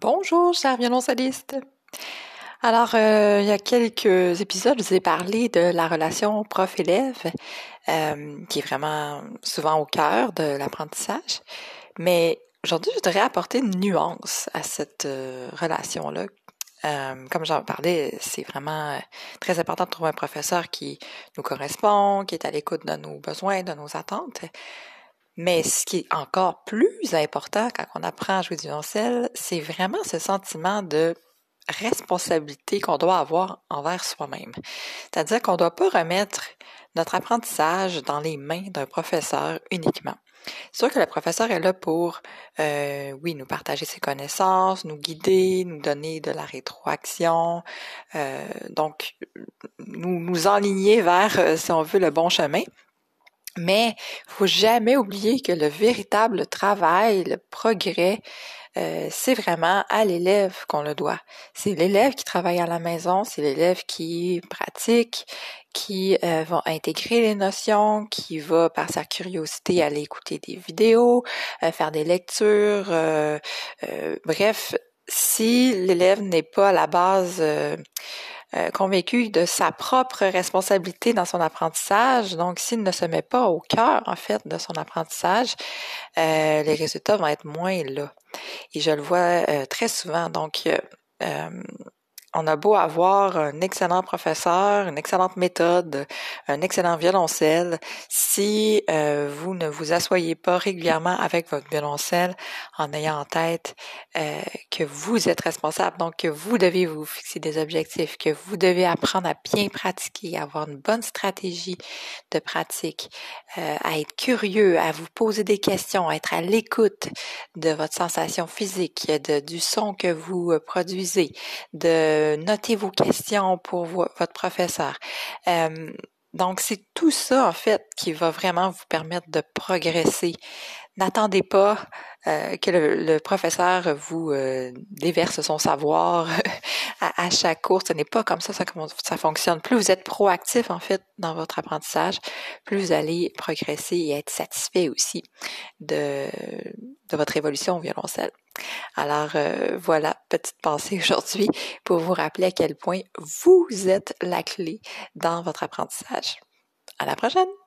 Bonjour, chers violoncellistes. Alors, euh, il y a quelques épisodes, je vous ai parlé de la relation prof-élève, euh, qui est vraiment souvent au cœur de l'apprentissage. Mais aujourd'hui, je voudrais apporter une nuance à cette euh, relation-là. comme j'en parlais, c'est vraiment très important de trouver un professeur qui nous correspond, qui est à l'écoute de nos besoins, de nos attentes. Mais ce qui est encore plus important quand on apprend à jouer du violoncelle, c'est vraiment ce sentiment de responsabilité qu'on doit avoir envers soi-même. C'est-à-dire qu'on ne doit pas remettre notre apprentissage dans les mains d'un professeur uniquement. C'est sûr que le professeur est là pour, euh, oui, nous partager ses connaissances, nous guider, nous donner de la rétroaction, euh, donc nous, nous enligner vers, euh, si on veut, le bon chemin. Mais faut jamais oublier que le véritable travail, le progrès, euh, c'est vraiment à l'élève qu'on le doit. C'est l'élève qui travaille à la maison, c'est l'élève qui pratique, qui euh, va intégrer les notions, qui va par sa curiosité aller écouter des vidéos, euh, faire des lectures, bref, si l'élève n'est pas à la base euh, convaincu de sa propre responsabilité dans son apprentissage. Donc, s'il ne se met pas au cœur, en fait, de son apprentissage, euh, les résultats vont être moins là. Et je le vois euh, très souvent. Donc, on a beau avoir un excellent professeur, une excellente méthode, un excellent violoncelle, si euh, vous ne vous asseyez pas régulièrement avec votre violoncelle en ayant en tête euh, que vous êtes responsable, donc que vous devez vous fixer des objectifs, que vous devez apprendre à bien pratiquer, avoir une bonne stratégie de pratique, euh, à être curieux, à vous poser des questions, à être à l'écoute de votre sensation physique, de, du son que vous produisez, de notez vos questions pour votre professeur. Euh, donc, c'est tout ça, en fait, qui va vraiment vous permettre de progresser. N'attendez pas euh, que le, professeur vous euh, déverse son savoir à, chaque cours. Ce n'est pas comme ça, ça, ça fonctionne. Plus vous êtes proactif, en fait, dans votre apprentissage, plus vous allez progresser et être satisfait aussi de, de votre évolution au violoncelle. Alors euh, voilà, petite pensée aujourd'hui pour vous rappeler à quel point vous êtes la clé dans votre apprentissage. À la prochaine!